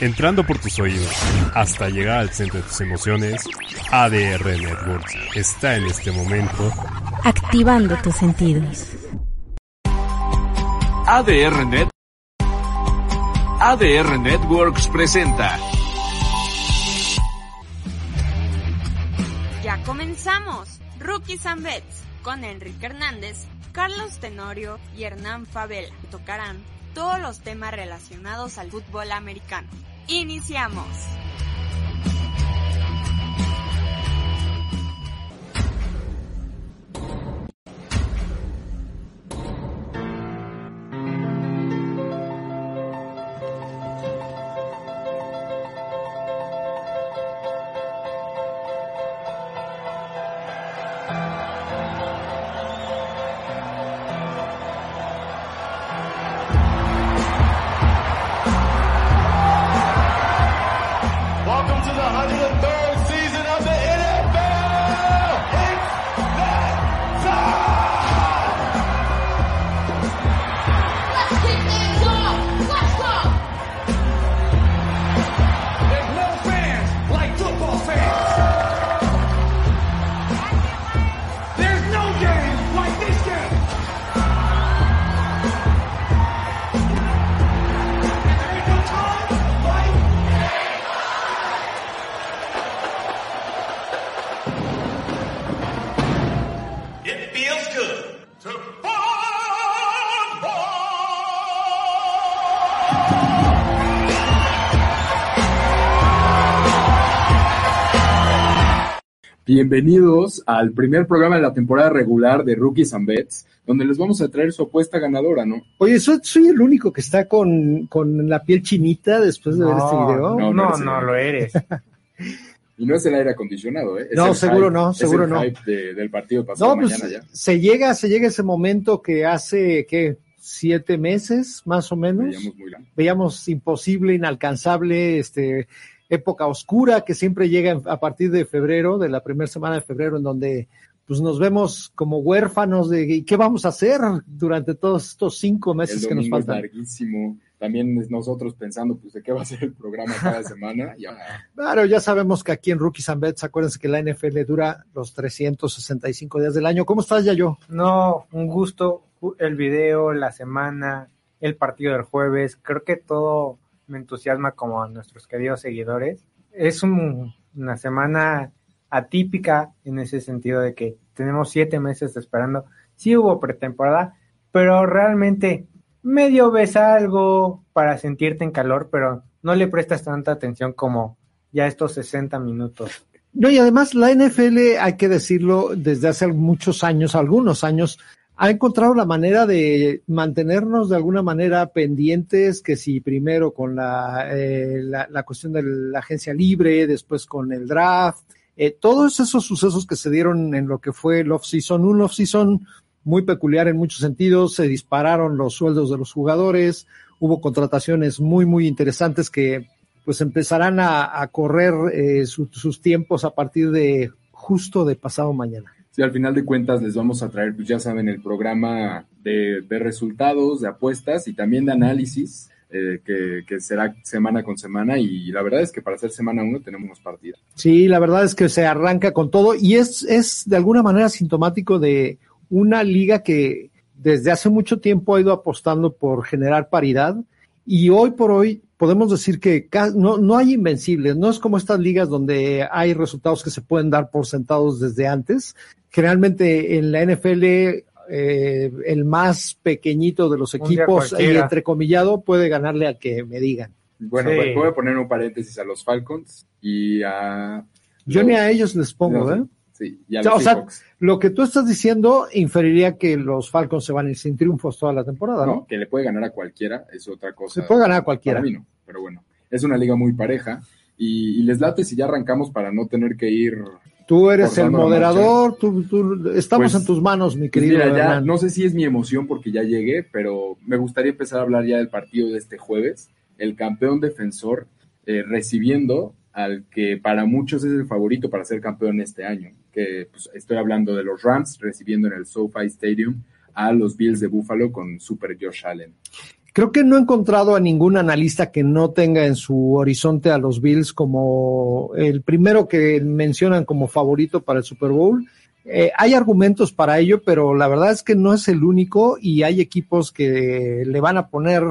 entrando por tus oídos hasta llegar al centro de tus emociones, ADR Networks está en este momento activando tus sentidos. ADR Net ADR Networks presenta. Ya comenzamos. Rookies and Bets con Enrique Hernández, Carlos Tenorio y Hernán Favela. Tocarán todos los temas relacionados al fútbol americano. Iniciamos. Bienvenidos al primer programa de la temporada regular de Rookies and Bets, donde les vamos a traer su apuesta ganadora, ¿no? Oye, ¿soy, soy el único que está con, con la piel chinita después de ver este video? no, No, no eres lo eres. Y no es el aire acondicionado, ¿eh? Es No, el seguro hype- no, es seguro el no. hype de- del partido pasado No, pues mañana ya. se llega, se llega ese momento que hace, ¿qué? Siete meses, más o menos. Veíamos muy largo. Veíamos imposible, inalcanzable, este, época oscura que siempre llega en- a partir de febrero, de la primera semana de febrero, en donde pues nos vemos como huérfanos de ¿y qué vamos a hacer durante todos estos cinco El meses que nos es faltan. larguísimo. También es nosotros pensando, pues, de qué va a ser el programa cada semana. Ya, Claro, ya sabemos que aquí en Rookies and Bets, acuérdense que la NFL dura los 365 días del año. ¿Cómo estás, Yayo? No, un gusto. El video, la semana, el partido del jueves. Creo que todo me entusiasma como a nuestros queridos seguidores. Es un- una semana atípica en ese sentido de que tenemos siete meses esperando. Sí hubo pretemporada, pero realmente medio ves algo para sentirte en calor, pero no le prestas tanta atención como ya estos 60 minutos. No, y además la NFL, hay que decirlo, desde hace muchos años, algunos años, ha encontrado la manera de mantenernos de alguna manera pendientes, que si primero con la, eh, la, la cuestión de la agencia libre, después con el draft, eh, todos esos sucesos que se dieron en lo que fue el off-season, un off-season muy peculiar en muchos sentidos, se dispararon los sueldos de los jugadores, hubo contrataciones muy, muy interesantes que pues empezarán a, a correr eh, su- sus tiempos a partir de justo de pasado mañana. Sí, al final de cuentas les vamos a traer, pues ya saben, el programa de, resultados, de apuestas y también de análisis, eh, que, que será semana con semana. Y la verdad es que para hacer semana uno tenemos unos partidos. Sí, la verdad es que se arranca con todo y es, es de alguna manera sintomático de una liga que desde hace mucho tiempo ha ido apostando por generar paridad y hoy por hoy podemos decir que no, no hay invencibles, no es como estas ligas donde hay resultados que se pueden dar por sentados desde antes. Generalmente en la NFL eh, el más pequeñito de los equipos y entrecomillado puede ganarle al que me digan. Bueno, Sí. voy- voy a poner un paréntesis a los Falcons y a... Yo ni a ellos les pongo, ¿eh? Sí, y a O sea, los o sea, Lo que tú estás diciendo inferiría que los Falcons se van a ir sin triunfos toda la temporada, ¿no? ¿no? Que le puede ganar a cualquiera, es otra cosa. Se puede ganar a cualquiera. Para mí no, pero bueno, es una liga muy pareja. Y, y les late si ya arrancamos para no tener que ir Tú eres el moderador, tú, tú- estamos Pues, en tus manos, mi Pues querido mira, ya no sé si es mi emoción porque ya llegué, pero me gustaría empezar a hablar ya del partido de este jueves. El campeón defensor eh, recibiendo al que para muchos es el favorito para ser campeón este año. Que pues, estoy hablando de los Rams recibiendo en el SoFi Stadium a los Bills de Buffalo con Super Josh Allen. Creo que no he encontrado a ningún analista que no tenga en su horizonte a los Bills como el primero que mencionan como favorito para el Super Bowl. Eh, hay argumentos para ello, pero la verdad es que no es el único y hay equipos que le van a poner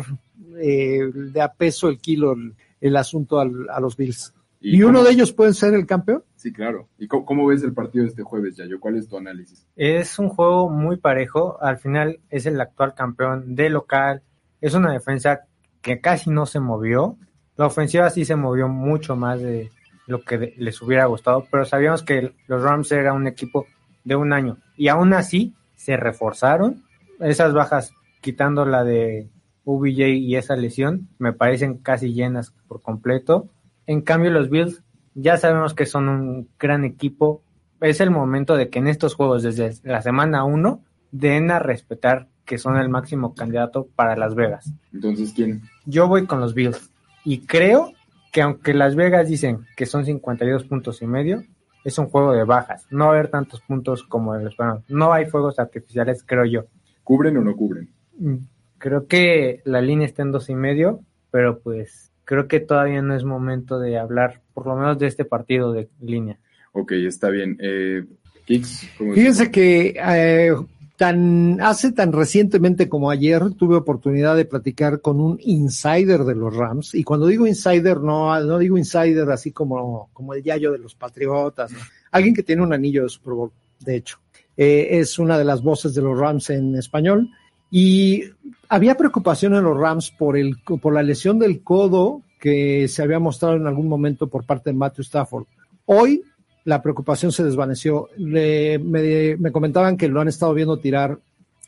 eh, de a peso el kilo el, el asunto al- a los Bills. ¿Y, uno de ellos puede ser el campeón? Sí, claro. ¿Y cómo, cómo ves el partido de este jueves, Yayo? ¿Cuál es tu análisis? Es un juego muy parejo. Al final es el actual campeón de local. Es una defensa que casi no se movió. La ofensiva sí se movió mucho más de lo que les hubiera gustado, pero sabíamos que los Rams era un equipo de un año y aún así se reforzaron. Esas bajas, quitando la de UBJ y esa lesión, me parecen casi llenas por completo. En cambio, los Bills ya sabemos que son un gran equipo. Es el momento de que en estos juegos, desde la semana 1, den a respetar que son el máximo candidato para Las Vegas. Entonces, ¿quién? Yo voy con los Bills y creo que aunque Las Vegas dicen que son 52 puntos y medio, es un juego de bajas. No va a haber tantos puntos como el esperado. No hay fuegos artificiales, creo yo. ¿Cubren o no cubren? Mm, Creo que la línea está en dos y medio, pero pues creo que todavía no es momento de hablar, por lo menos de este partido de línea. Ok, está bien. Eh, Kix, ¿cómo ves? Fíjense que eh, tan hace tan recientemente como ayer tuve oportunidad de platicar con un insider de los Rams y cuando digo insider no no digo insider así como como el yayo de los Patriotas, alguien que tiene un anillo de Super Bowl, de hecho. Eh, es una de las voces de los Rams en español y había preocupación en los Rams por el por la lesión del codo que se había mostrado en algún momento por parte de Matthew Stafford. Hoy la preocupación se desvaneció. Le- me, me comentaban que lo han estado viendo tirar,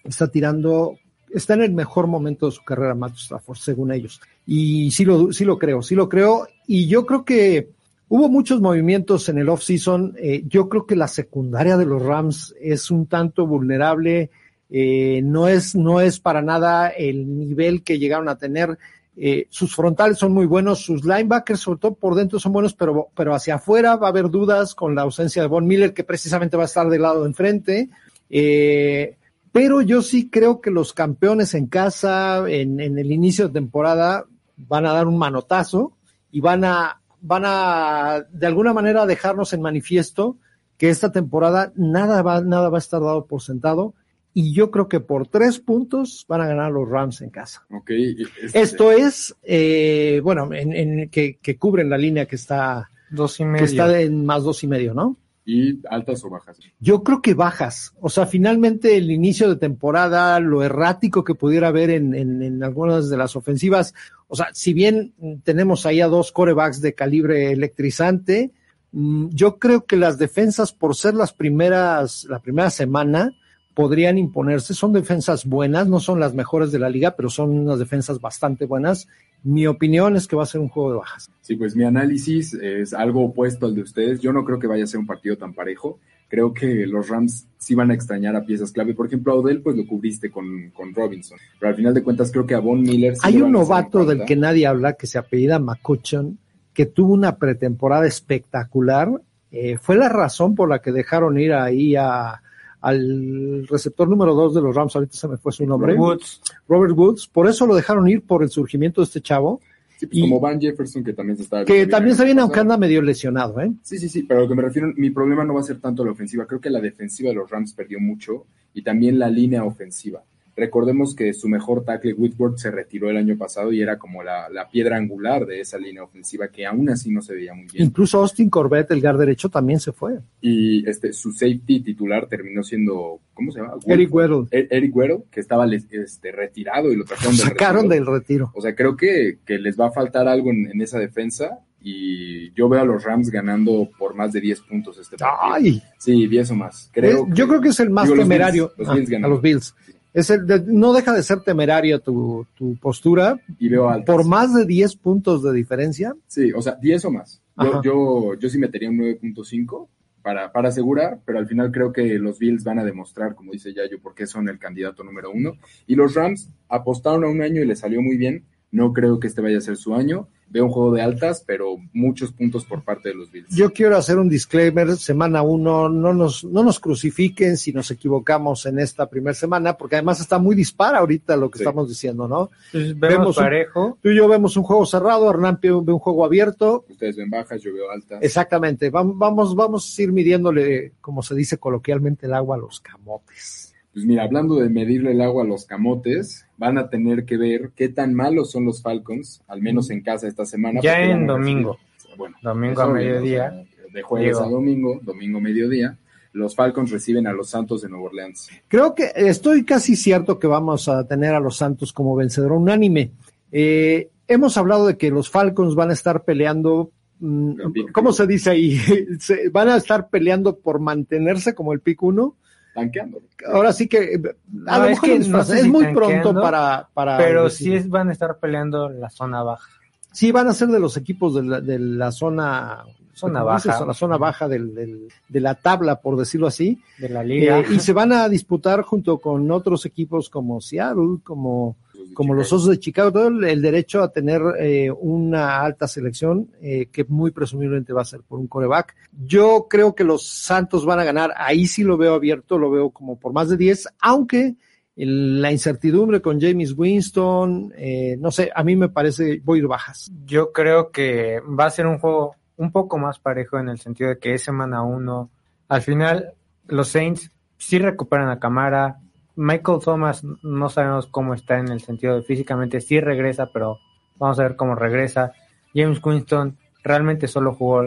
está tirando, está en el mejor momento de su carrera Matthew Stafford, según ellos. Y sí lo, sí lo creo, sí lo creo. Y yo creo que hubo muchos movimientos en el off-season. Eh, yo creo que la secundaria de los Rams es un tanto vulnerable. Eh, no, es, no es para nada el nivel que llegaron a tener. Eh, sus frontales son muy buenos, sus linebackers, sobre todo por dentro, son buenos, pero, pero hacia afuera va a haber dudas con la ausencia de Von Miller, que precisamente va a estar del lado de enfrente. Eh, pero yo sí creo que los campeones en casa, en, en el inicio de temporada, van a dar un manotazo y van a, van a, de alguna manera, dejarnos en manifiesto que esta temporada nada va, nada va a estar dado por sentado. Y yo creo que por tres puntos van a ganar los Rams en casa. Ok, y este- Esto es, eh, bueno, en, en- que, que cubren la línea que está, Dos y que medio. está en más dos y medio, ¿no? ¿Y altas o bajas? Yo creo que bajas. O sea, finalmente el inicio de temporada, lo errático que pudiera haber en, en, en algunas de las ofensivas. O sea, si bien tenemos ahí a dos corebacks de calibre electrizante, mm, yo creo que las defensas, por ser las primeras, la primera semana, podrían imponerse. Son defensas buenas, no son las mejores de la liga, pero son unas defensas bastante buenas. Mi opinión es que va a ser un juego de bajas. Sí, pues mi análisis es algo opuesto al de ustedes. Yo no creo que vaya a ser un partido tan parejo. Creo que los Rams sí van a extrañar a piezas clave. Por ejemplo, a Odell, pues lo cubriste con, con Robinson. Pero al final de cuentas, creo que a Von Miller. sí Hay un novato del que nadie habla que se apellida McCutcheon, que tuvo una pretemporada espectacular. Eh, fue la razón por la que dejaron ir ahí a, al receptor número dos de los Rams, ahorita se me fue su nombre, Woods. Robert Woods. Por eso lo dejaron ir por el surgimiento de este chavo, Sí, pues y- como Van Jefferson, que también se está. que también está bien, el año aunque anda medio lesionado, ¿eh? Sí, sí, sí, pero a lo que me refiero, mi problema no va a ser tanto la ofensiva. Creo que la defensiva de los Rams perdió mucho y también la línea ofensiva. Recordemos que su mejor tackle, Whitworth, se retiró el año pasado y era como la, la piedra angular de esa línea ofensiva que aún así no se veía muy bien. Incluso Austin Corbett, el guard derecho, también se fue. Y este, su safety titular terminó siendo, ¿cómo se llama? Eric Weddle. E- Eric Weddle, que estaba este, retirado y lo trajeron del Sacaron retiro. del retiro. O sea, creo que, que les va a faltar algo en, en esa defensa y yo veo a los Rams ganando por más de 10 puntos este partido. ¡Ay! Sí, 10 o más. Creo Es- yo creo que es el más digo, los temerario Bills, los ah, Bills ganan. a los Bills. Es el de- no deja de ser temerario tu, tu postura, Y veo altas. por más de 10 puntos de diferencia. Sí, o sea, 10 o más. Yo, yo, yo sí metería un 9.5 para, para asegurar, pero al final creo que los Bills van a demostrar, como dice Yayo, por qué son el candidato número uno. Y los Rams apostaron a un año y les salió muy bien. No creo que este vaya a ser su año. Veo un juego de altas, pero muchos puntos por parte de los Bills. Yo quiero hacer un disclaimer, semana uno, no nos, no nos crucifiquen si nos equivocamos en esta primera semana, porque además está muy dispara ahorita lo que Sí. estamos diciendo, ¿no? Entonces, Vemos vemos un- parejo. Tú y yo vemos un juego cerrado, Hernán ve ve un juego abierto, Ustedes ven bajas, yo veo altas. exactamente, vamos, vamos, vamos a ir midiéndole, como se dice coloquialmente, el agua a los camotes. Pues mira, hablando de medirle el agua a los camotes, van a tener que ver qué tan malos son los Falcons, al menos en casa esta semana. Ya en recibir- domingo. Bueno, Domingo a mediodía. de jueves Digo. a domingo, domingo mediodía, los Falcons reciben a los Santos de Nueva Orleans. Creo que estoy casi cierto que vamos a tener a los Santos como vencedor unánime. Eh, hemos hablado de que los Falcons van a estar peleando, mm, ¿cómo se dice ahí? Se- van a estar peleando por mantenerse como el pick uno. Tanqueando. Ahora sí que eh, a No, lo es mejor que es, no sé es si muy pronto para, para Pero decir. sí es, van a estar peleando la zona baja. Sí, van a ser de los equipos de la, de la zona, Zona baja. la zona baja del- del- de la tabla, por decirlo así. de la liga. Eh, y se van a disputar junto con otros equipos como Seattle, como, como los Osos de Chicago, todo el, el derecho a tener eh, una alta selección eh, que muy presumiblemente va a ser por un coreback. Yo creo que los Santos van a ganar, ahí sí lo veo abierto, lo veo como por más de 10, aunque el- la incertidumbre con James Winston, eh, no sé, a mí me parece, voy a ir bajas. Yo creo que va a ser un juego un poco más parejo en el sentido de que es semana uno. Al final, los Saints sí recuperan a Camara. Michael Thomas no sabemos cómo está en el sentido de físicamente sí regresa, pero vamos a ver cómo regresa. James Winston realmente solo jugó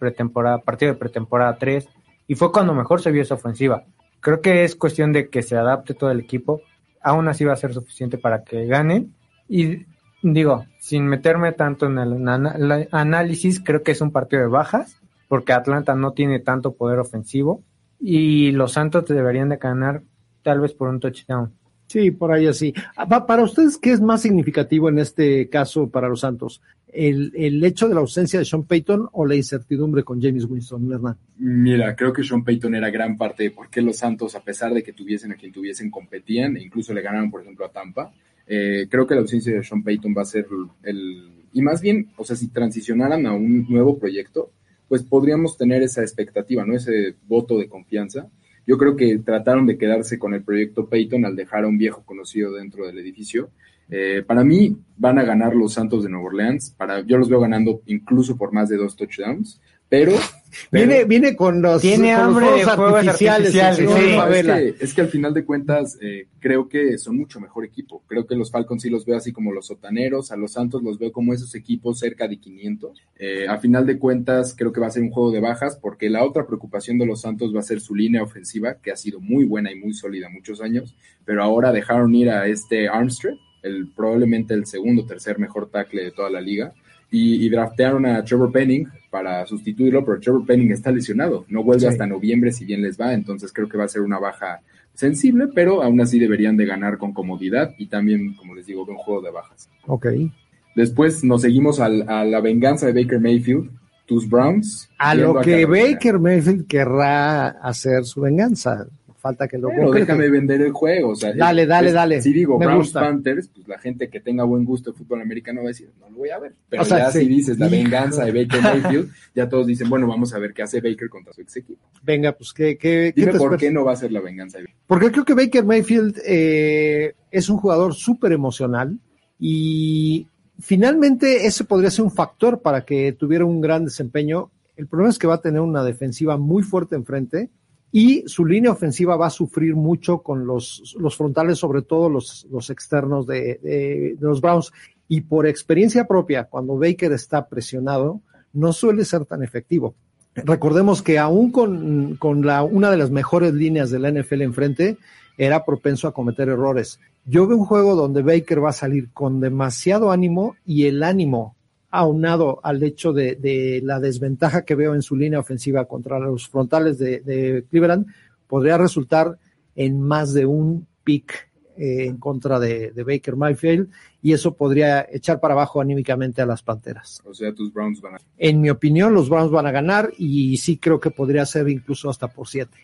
pretemporada, partido de pretemporada 3 y fue cuando mejor se vio esa ofensiva. Creo que es cuestión de que se adapte todo el equipo. Aún así va a ser suficiente para que ganen. Y digo, sin meterme tanto en el ana- la- análisis, creo que es un partido de bajas, porque Atlanta no tiene tanto poder ofensivo y los Santos deberían de ganar tal vez por un touchdown. Sí, por ahí así. Ah, pa- Para ustedes, ¿qué es más significativo en este caso para los Santos? ¿El, el hecho de la ausencia de Sean Payton o la incertidumbre con James Winston, Hernán? Mira, creo que Sean Payton era gran parte de por qué los Santos, a pesar de que tuviesen a quien tuviesen, competían e incluso le ganaron, por ejemplo, a Tampa. Eh, creo que la ausencia de Sean Payton va a ser el... Y más bien, o sea, si transicionaran a un nuevo proyecto, pues podríamos tener esa expectativa, ¿no? Ese voto de confianza. Yo creo que trataron de quedarse con el proyecto Payton al dejar a un viejo conocido dentro del edificio. Eh, para mí van a ganar los Santos de Nueva Orleans. Para, yo los veo ganando incluso por más de dos touchdowns. Pero, pero- Viene, viene con los, Tiene con los hambre artificiales. artificiales, el No, señor sí. no, es, Favela. que, es que al final de cuentas eh, creo que son mucho mejor equipo. Creo que los Falcons sí los veo así como los sotaneros, a los Santos los veo como esos equipos cerca de 500. Eh, a final de cuentas creo que va a ser un juego de bajas porque la otra preocupación de los Santos va a ser su línea ofensiva, que ha sido muy buena y muy sólida muchos años, pero ahora dejaron ir a este Armstrong, el, probablemente el segundo o tercer mejor tackle de toda la liga. Y, y draftearon a Trevor Penning para sustituirlo, pero Trevor Penning está lesionado, no vuelve Sí. hasta noviembre si bien les va, entonces creo que va a ser una baja sensible, pero aún así deberían de ganar con comodidad y también, como les digo, un juego de bajas. Ok. Después nos seguimos al- a la venganza de Baker Mayfield, tus Browns. A lo que. Baker Mayfield querrá hacer su venganza. Falta que lo Pero déjame vender el juego. O sea, Dale, es- dale, es- dale. Si digo Browns. Panthers, pues la gente que tenga buen gusto de fútbol americano va a decir, no lo voy a ver. Pero O sea, ya sí. si dices la venganza de Baker Mayfield, ya todos dicen, bueno, vamos a ver qué hace Baker contra su ex equipo. Venga, pues, ¿qué, qué, Dime por qué no va a ser la venganza de Baker. Porque creo que Baker Mayfield eh, es un jugador súper emocional y finalmente ese podría ser un factor para que tuviera un gran desempeño. El problema es que va a tener una defensiva muy fuerte enfrente y su línea ofensiva va a sufrir mucho con los, los frontales, sobre todo los, los externos de, los Browns. Y por experiencia propia, cuando Baker está presionado, no suele ser tan efectivo. Recordemos que aún con, con la, una de las mejores líneas de la NFL enfrente, era propenso a cometer errores. Yo veo un juego donde Baker va a salir con demasiado ánimo y el ánimo aunado al hecho de, de la desventaja que veo en su línea ofensiva contra los frontales de, de Cleveland, podría resultar en más de un pick eh, en contra de, de Baker Mayfield y eso podría echar para abajo anímicamente a las Panteras. O sea, tus Browns van a... En mi opinión, los Browns van a ganar y sí creo que podría ser incluso hasta por siete.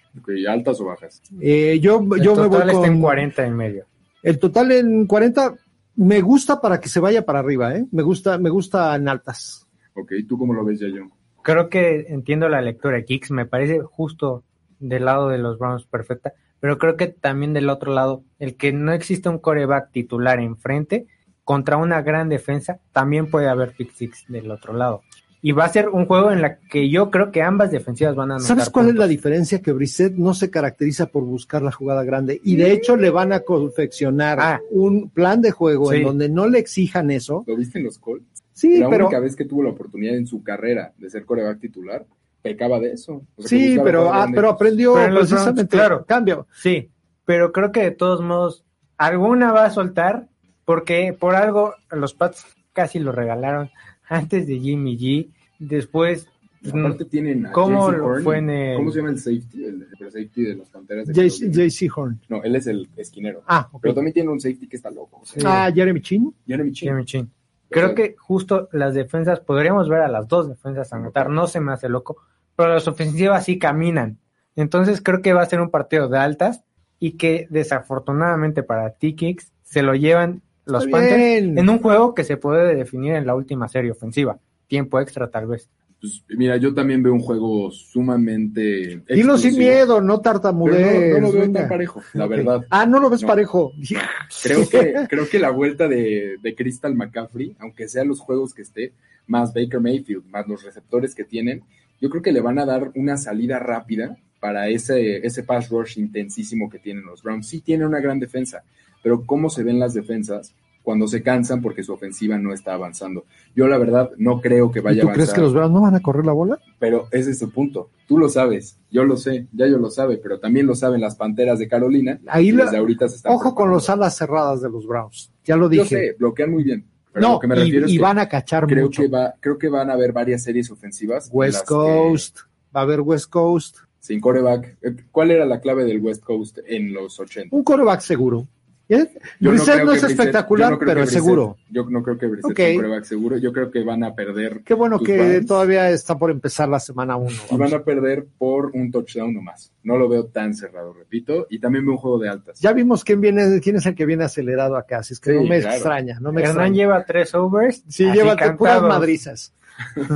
¿Altas o bajas? Eh, yo El yo me voy total está con en 40 y medio. el total en 40. Me gusta para que se vaya para arriba, ¿eh? Me gusta, me gusta en altas. Ok, ¿tú cómo lo ves, Yayo? Creo que entiendo la lectura de Kicks, me parece justo del lado de los Browns perfecta, pero creo que también del otro lado, el que no existe un coreback titular enfrente contra una gran defensa, también puede haber pick six del otro lado. Y va a ser un juego en la que yo creo que ambas defensivas van a anotar ¿Sabes cuál es la diferencia? Que Brissett no se caracteriza por buscar la jugada grande y de hecho le van a confeccionar Ah. un plan de juego Sí. en donde no le exijan eso. ¿Lo viste en los Colts? Sí, la pero única vez que tuvo la oportunidad en su carrera de ser coreback titular, pecaba de eso. O sea, que sí, pero, ah, pero aprendió Pero en los precisamente claro. cambio. Sí, pero creo que de todos modos, alguna va a soltar, porque por algo los Pats casi lo regalaron antes de Jimmy G. Después, Aparte tienen a ¿Cómo lo fue en el- ¿Cómo se llama el safety? El, el safety de los Panteras de JC Horn. No, él es el esquinero. Ah, ok. Pero también tiene un safety que está loco. O sea, Ah, Jeremy Chin. Jeremy Chin. Jimmy Chin. Creo que justo las defensas, podríamos ver a las dos defensas anotar, no se me hace loco, pero las ofensivas sí caminan. Entonces creo que va a ser un partido de altas y que desafortunadamente para T-Kicks se lo llevan los Está Panthers bien. en un juego que se puede definir en la última serie ofensiva. Tiempo extra tal vez. Pues, mira, yo también veo un juego sumamente. Dilo sin explosivo. miedo, no Pero tartamudez. no, no lo veo tan parejo, la verdad. Ah, no lo ves No. parejo. Creo que, creo que la vuelta de, de Crystal McCaffrey, aunque sean los juegos que esté, más Baker Mayfield, más los receptores que tienen, yo creo que le van a dar una salida rápida para ese, ese pass rush intensísimo que tienen los Browns. Sí tiene una gran defensa, pero ¿cómo se ven las defensas cuando se cansan porque su ofensiva no está avanzando? Yo la verdad no creo que vaya ¿Y tú a crees avanzar. que los Browns no van a correr la bola? Pero ese es su punto. Tú lo sabes, yo lo sé, ya yo lo sabe, pero también lo saben las Panteras de Carolina. Ahí y la- desde ahorita se están Ojo con los alas cerradas de los Browns. Ya lo Yo dije. sé, bloquean muy bien. Pero no, lo que me y, refiero y es que van a cachar creo mucho. que va, creo que van a haber varias series ofensivas. en West que- Coast, va a haber West Coast. sin coreback. Eh, ¿Cuál era la clave del West Coast en los 80? Un coreback seguro. ¿Eh? Yo Brissett no, es Brissett- espectacular, no pero es seguro. Yo no creo que Brissett Ok. sea un coreback seguro. Yo creo que van a perder. Qué bueno que todavía está por empezar la semana 1. Y van a perder por un touchdown nomás. No lo veo tan cerrado, repito. Y también veo un juego de altas. Ya vimos quién viene, quién es el que viene acelerado acá, así es que Sí, no me claro. extraña, no me Hernán extraña. lleva tres overs. Sí, lleva puras madrizas.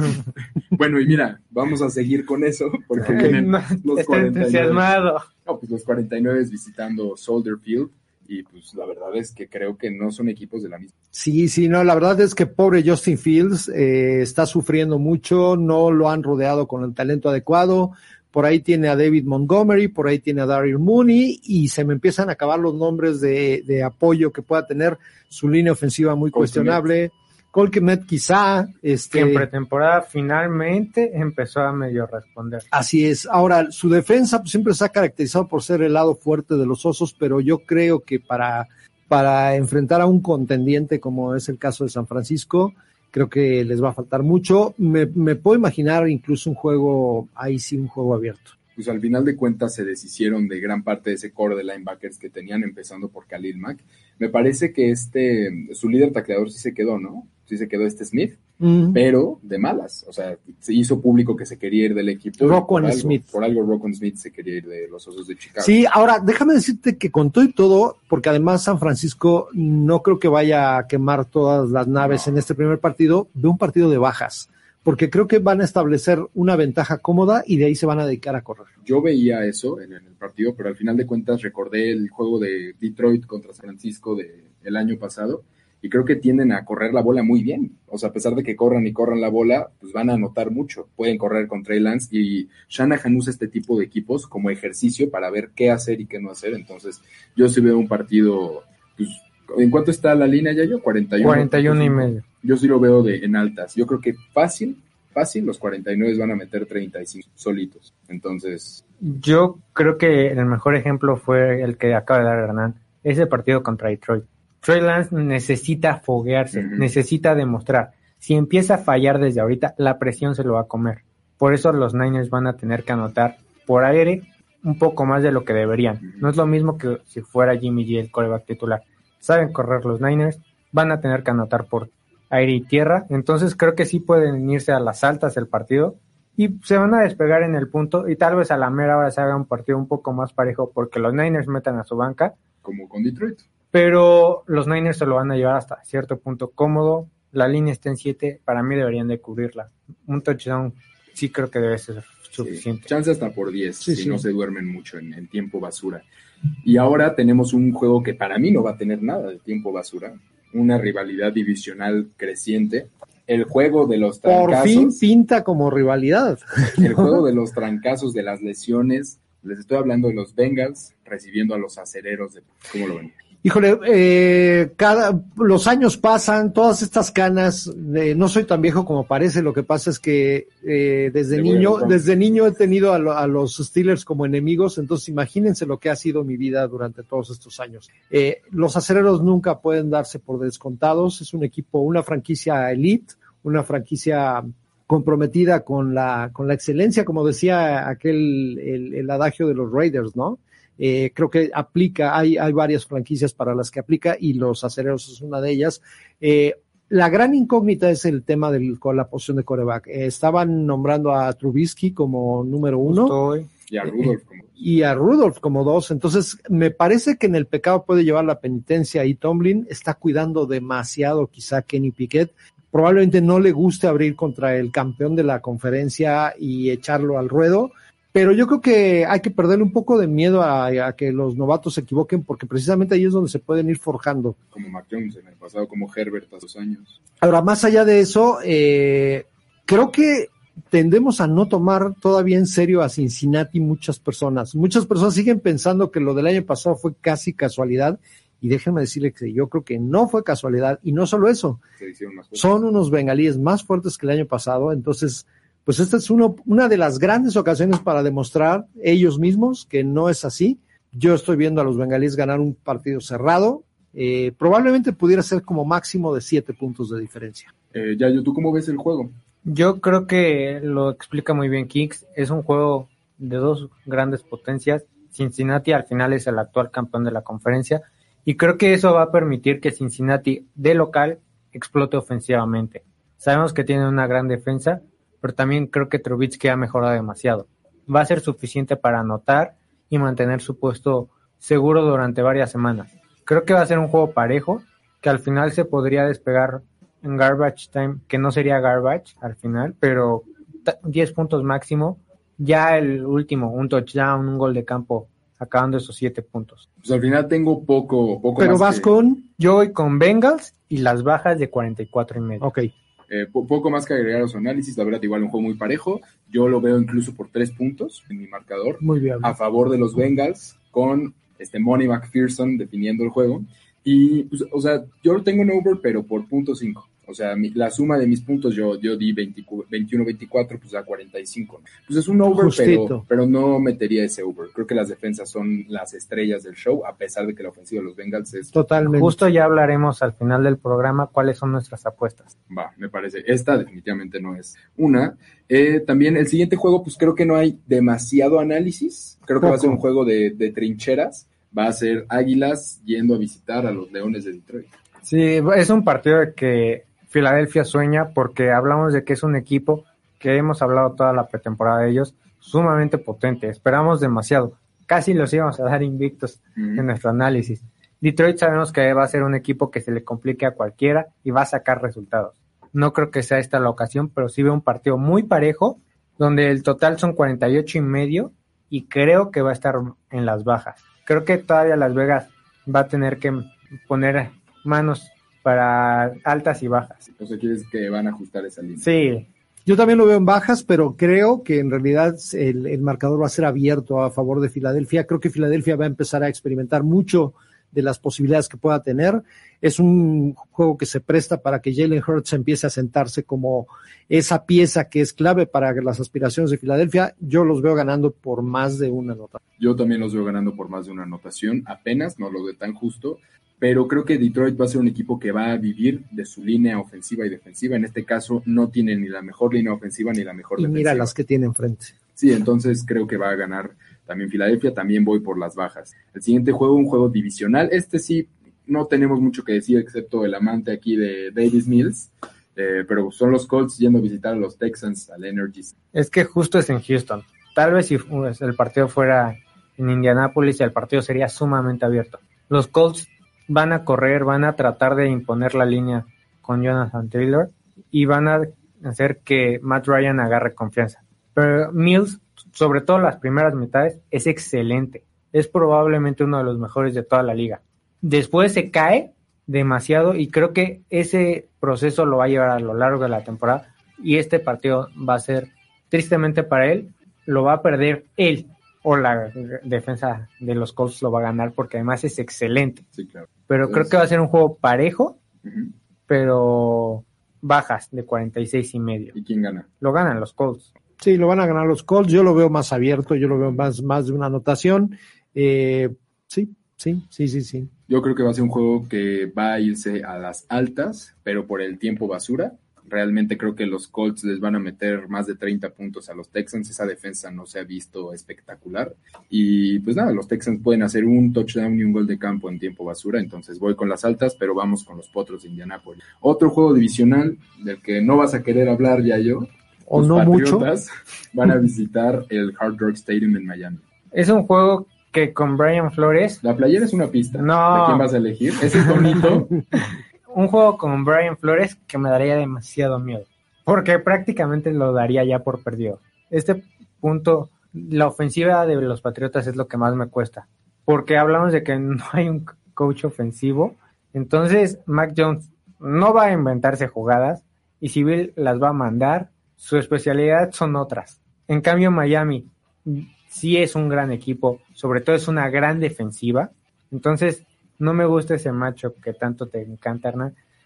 Bueno, y mira, vamos a seguir con eso. Porque Ay, vienen no, los está 49. entusiasmado. No, pues los 49 visitando Soldier Field. Y pues la verdad es que creo que no son equipos de la misma. Sí, sí, no, la verdad es que pobre Justin Fields eh, está sufriendo mucho, no lo han rodeado con el talento adecuado. Por ahí tiene a David Montgomery, por ahí tiene a Daryl Mooney y se me empiezan a acabar los nombres de, de apoyo que pueda tener su línea ofensiva muy cuestionable. Colquemet quizá, Que este, en pretemporada finalmente empezó a medio responder. Así es. Ahora, su defensa pues, siempre se ha caracterizado por ser el lado fuerte de los osos, pero yo creo que para, para enfrentar a un contendiente como es el caso de San Francisco, creo que les va a faltar mucho. Me, me puedo imaginar incluso un juego, ahí sí, un juego abierto. Pues al final de cuentas se deshicieron de gran parte de ese core de linebackers que tenían, empezando por Khalil Mack. Me parece que este, su líder tacleador sí se quedó, ¿no? Sí se quedó este Smith, Mm. pero de malas. O sea, se hizo público que se quería ir del equipo. algo- Smith. Por algo Roquan Smith se quería ir de los Osos de Chicago. Sí, ahora déjame decirte que con todo y todo, porque además San Francisco no creo que vaya a quemar todas las naves No. en este primer partido, de un partido de bajas, porque creo que van a establecer una ventaja cómoda y de ahí se van a dedicar a correr. Yo veía eso en, en el partido, pero al final de cuentas recordé el juego de Detroit contra San Francisco de, el año pasado y creo que tienden a correr la bola muy bien. O sea, a pesar de que corran y corran la bola, pues van a anotar mucho. Pueden correr con Trey Lance y Shanahan usa este tipo de equipos como ejercicio para ver qué hacer y qué no hacer. Entonces, yo sí veo un partido, pues, ¿en cuánto está la línea ya yo? 41. 41 y medio. Yo sí lo veo de, en altas. Yo creo que fácil, fácil, los 49 van a meter 35 solitos. Entonces, Yo creo que el mejor ejemplo fue el que acaba de dar Hernán, ese partido contra Detroit. Trey Lance necesita foguearse, necesita demostrar. Si empieza a fallar desde ahorita, la presión se lo va a comer. Por eso los Niners van a tener que anotar por aire un poco más de lo que deberían. No es lo mismo que si fuera Jimmy G el coreback titular. Saben correr los Niners, van a tener que anotar por aire y tierra. Entonces creo que sí pueden irse a las altas del partido y se van a despegar en el punto y tal vez a la mera hora se haga un partido un poco más parejo porque los Niners metan a su banca como con Detroit. Pero los Niners se lo van a llevar hasta cierto punto cómodo. La línea está en 7, para mí deberían de cubrirla. Un touchdown sí creo que debe ser suficiente. Sí, chance hasta por 10, Sí, si sí. no se duermen mucho en, en tiempo basura. Y ahora tenemos un juego que para mí no va a tener nada de tiempo basura, una rivalidad divisional creciente. El juego de los Por trancazos, fin pinta como rivalidad. el juego de los trancazos, de las lesiones. Les estoy hablando de los Bengals recibiendo a los acereros. De, ¿Cómo lo ven? Híjole, eh, cada, los años pasan, todas estas canas, eh, no soy tan viejo como parece, lo que pasa es que eh, desde niño, desde niño he tenido a, lo- a los Steelers como enemigos, entonces imagínense lo que ha sido mi vida durante todos estos años. Eh, los acereros nunca pueden darse por descontados, es un equipo, una franquicia elite, una franquicia comprometida con la, con la excelencia, como decía aquel, el, el adagio de los Raiders, ¿no? Eh, creo que aplica, hay, hay varias franquicias para las que aplica y los acereros es una de ellas. Eh, la gran incógnita es el tema del, con la posición de coreback. Eh, estaban nombrando a Trubisky como número uno. Y a Rudolph como y a Rudolph como dos. Entonces, me parece que en el pecado puede llevar la penitencia y Tomlin está cuidando demasiado quizá Kenny Piquet. Probablemente no le guste abrir contra el campeón de la conferencia y echarlo al ruedo, pero yo creo que hay que perderle un poco de miedo a, a que los novatos se equivoquen porque precisamente ahí es donde se pueden ir forjando. como Mac Jones en el pasado, como Herbert a sus años. Ahora, más allá de eso, eh, creo que tendemos a no tomar todavía en serio a Cincinnati muchas personas. Muchas personas siguen pensando que lo del año pasado fue casi casualidad y déjenme decirle que yo creo que no fue casualidad y no solo eso, son unos bengalíes más fuertes que el año pasado, entonces pues esta es uno, una de las grandes ocasiones para demostrar ellos mismos que no es así. Yo estoy viendo a los bengalíes ganar un partido cerrado, eh, probablemente pudiera ser como máximo de siete puntos de diferencia. Eh, Yayo, ¿tú cómo ves el juego? Yo creo que lo explica muy bien Kicks. Es un juego de dos grandes potencias. Cincinnati al final es el actual campeón de la conferencia y creo que eso va a permitir que Cincinnati de local explote ofensivamente. Sabemos que tiene una gran defensa, pero también creo que Trubisky ha mejorado demasiado. Va a ser suficiente para anotar y mantener su puesto seguro durante varias semanas. Creo que va a ser un juego parejo, que al final se podría despegar en garbage time, que no sería garbage al final, pero ta- 10 puntos máximo. Ya el último, un touchdown, un gol de campo, acabando esos 7 puntos. Pues al final tengo poco, poco Pero más vas que- con, Yo voy con Bengals y las bajas de 44 y medio. ok, Eh, po- poco más que agregar a su análisis, la verdad, igual un juego muy parejo. Yo lo veo incluso por tres puntos en mi marcador, muy bien. a favor de los Bengals, con este Money McPherson definiendo el juego. Y, pues, o sea, yo lo tengo en over, pero por punto 5. O sea, mi- la suma de mis puntos, yo, yo di 21-24, pues da 45. Pues es un over, pero, pero no metería ese over. Creo que las defensas son las estrellas del show, a pesar de que la ofensiva de los Bengals es Totalmente. Justo ya hablaremos al final del programa cuáles son nuestras apuestas. Va, me parece. Esta definitivamente no es una. Eh, también el siguiente juego, pues creo que no hay demasiado análisis. Creo que va a ser un juego de, de trincheras. Va a ser Águilas yendo a visitar a los Leones de Detroit. Sí, es un partido de que Filadelfia sueña porque hablamos de que es un equipo que hemos hablado toda la pretemporada de ellos, sumamente potente. Esperamos demasiado. Casi los íbamos a dar invictos Mm. en nuestro análisis. Detroit sabemos que va a ser un equipo que se le complique a cualquiera y va a sacar resultados. No creo que sea esta la ocasión, pero sí veo un partido muy parejo, donde el total son 48 y medio y creo que va a estar en las bajas. Creo que todavía Las Vegas va a tener que poner manos para altas y bajas. O sea, quieres que van a ajustar esa línea. Sí, Yo también lo veo en bajas, pero creo que en realidad el, el marcador va a ser abierto a favor de Filadelfia. Creo que Filadelfia va a empezar a experimentar mucho de las posibilidades que pueda tener. Es un juego que se presta para que Jalen Hurts empiece a sentarse como esa pieza que es clave para las aspiraciones de Filadelfia. Yo los veo ganando por más de una nota. Yo también los veo ganando por más de una anotación. Apenas, no lo veo tan justo. Pero creo que Detroit va a ser un equipo que va a vivir de su línea ofensiva y defensiva. En este caso, no tiene ni la mejor línea ofensiva ni la mejor Y defensiva. mira las que tiene enfrente. Sí, entonces creo que va a ganar también Filadelfia, también voy por las bajas. El siguiente juego, un juego divisional, este sí, no tenemos mucho que decir excepto el amante aquí de Davis Mills, eh, pero son los Colts yendo a visitar a los Texans al Energy. es que justo es en Houston. Tal vez si el partido fuera en Indianápolis, el partido sería sumamente abierto. Los Colts van a correr, van a tratar de imponer la línea con Jonathan Taylor y van a hacer que Matt Ryan agarre confianza. Pero Mills, sobre todo las primeras mitades, es excelente. Es probablemente uno de los mejores de toda la liga. Después se cae demasiado y creo que ese proceso lo va a llevar a lo largo de la temporada y este partido va a ser, tristemente para él, lo va a perder él o la defensa de los Colts lo va a ganar porque además es excelente. Sí, claro. Pero creo que va a ser un juego parejo, pero bajas de 46 y medio. ¿Y quién gana? Lo ganan los Colts. Sí, lo van a ganar los Colts. Yo lo veo más abierto, yo lo veo más, más de una anotación. Eh, sí, sí, sí, sí, sí. Yo creo que va a ser un juego que va a irse a las altas, pero por el tiempo basura. Realmente creo que los Colts les van a meter más de 30 puntos a los Texans. Esa defensa no se ha visto espectacular. Y pues nada, los Texans pueden hacer un touchdown y un gol de campo en tiempo basura. Entonces voy con las altas, pero vamos con los Potros de Indianápolis. Otro juego divisional del que no vas a querer hablar ya yo. O Los no mucho. Patriotas van a visitar el Hard Rock Stadium en Miami. Es un juego que con Brian Flores, La playera es una pista. No. ¿De quién vas a elegir? Ese tonito. un juego con Brian Flores que me daría demasiado miedo. Porque prácticamente lo daría ya por perdido. Este punto, la ofensiva de los Patriotas es lo que más me cuesta. Porque hablamos de que no hay un coach ofensivo. Entonces, Mac Jones no va a inventarse jugadas. Y si Bill las va a mandar, su especialidad son otras. En cambio, Miami sí es un gran equipo. Sobre todo es una gran defensiva. Entonces, no me gusta ese macho que tanto te encanta,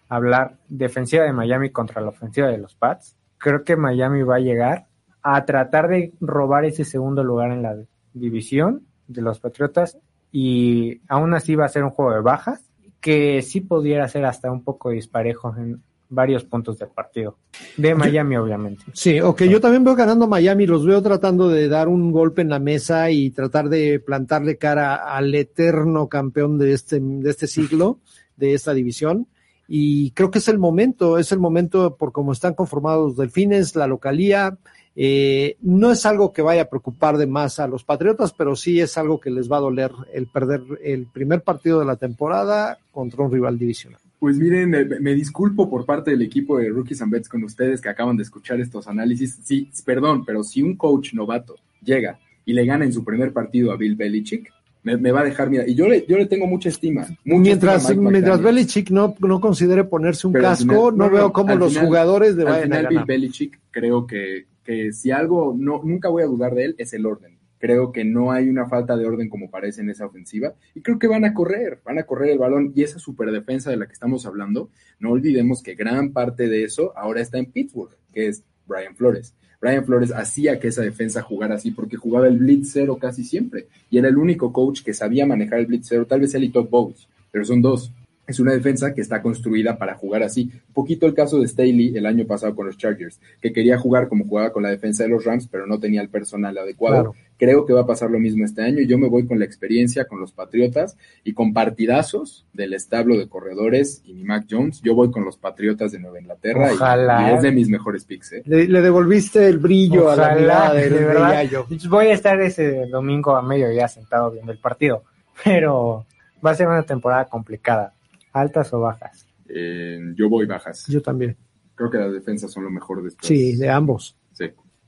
hablar defensiva de Miami contra la ofensiva de los Pats. Creo que Miami va a llegar a tratar de robar ese segundo lugar en la división de los Patriotas y aún así va a ser un juego de bajas que sí pudiera ser hasta un poco disparejo en varios puntos del partido. De Miami, obviamente. Sí, ok, yo también veo ganando Miami, los veo tratando de dar un golpe en la mesa y tratar de plantarle cara al eterno campeón de este, de este siglo, de esta división. Y creo que es el momento, es el momento por cómo están conformados los delfines, la localía. Eh, no es algo que vaya a preocupar de más a los Patriotas, pero sí es algo que les va a doler el perder el primer partido de la temporada contra un rival divisional. Pues miren, me, disculpo por parte del equipo de Rookies and Bets con ustedes que acaban de escuchar estos análisis. Sí, perdón, pero si un coach novato llega y le gana en su primer partido a Bill Belichick, me, me va a dejar, mira, y yo le, yo le tengo mucha estima. mucha Mientras, estima mientras. Belichick no, no considere ponerse un Pero casco, final- no, no, veo cómo los final- jugadores le Al a Bill. Belichick, creo que, que si algo no, nunca voy a dudar de él, es el orden. Creo que no hay una falta de orden como parece en esa ofensiva. Y creo que van a correr, van a correr el balón. Y esa superdefensa de la que estamos hablando, no olvidemos que gran parte de eso ahora está en Pittsburgh, que es Brian Flores. Brian Flores hacía que esa defensa jugara así porque jugaba el blitz cero casi siempre. Y era el único coach que sabía manejar el blitz cero, tal vez él y Todd Bowles, pero son dos. Es una defensa que está construida para jugar así. Un poquito el caso de Staley el año pasado con los Chargers, que quería jugar como jugaba con la defensa de los Rams, pero no tenía el personal adecuado. Creo que va a pasar lo mismo este año. Yo me voy con la experiencia, con los Patriotas y con partidazos del establo de corredores y mi Mac Jones. Yo voy con los Patriotas de Nueva Inglaterra y- Ojalá. y, es de mis mejores picks. ¿eh? Le, le devolviste el brillo a la mirada de, verdad. Yayo. Voy a estar ese domingo a mediodía sentado viendo el partido, pero va a ser una temporada complicada. Altas o bajas. Eh, yo voy bajas. Yo también. Creo que las defensas son lo mejor de estos. Sí, de ambos. Sí.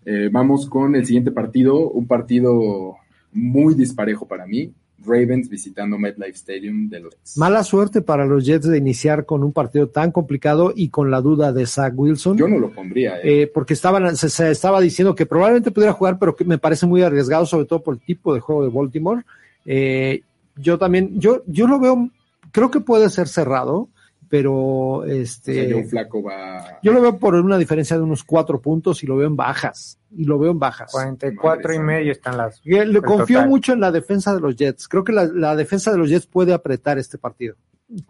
Eh, vamos con el siguiente partido, un partido muy disparejo para mí. Ravens visitando MetLife Stadium de los Mala suerte para los Jets de iniciar con un partido tan complicado y con la duda de Zach Wilson. Yo no lo pondría. ¿eh? eh, porque estaban, se, se estaba diciendo que probablemente pudiera jugar, pero que me parece muy arriesgado, sobre todo por el tipo de juego de Baltimore. Eh, yo también, yo, yo lo veo, creo que puede ser cerrado, pero O sea, este, Joe Flaco va. yo lo veo por una diferencia de unos cuatro puntos y lo veo en bajas. Y lo veo en bajas. 44 y Madre medio están las. Y, eh, le confío total. mucho en la defensa de los Jets. Creo que la, la defensa de los Jets puede apretar este partido.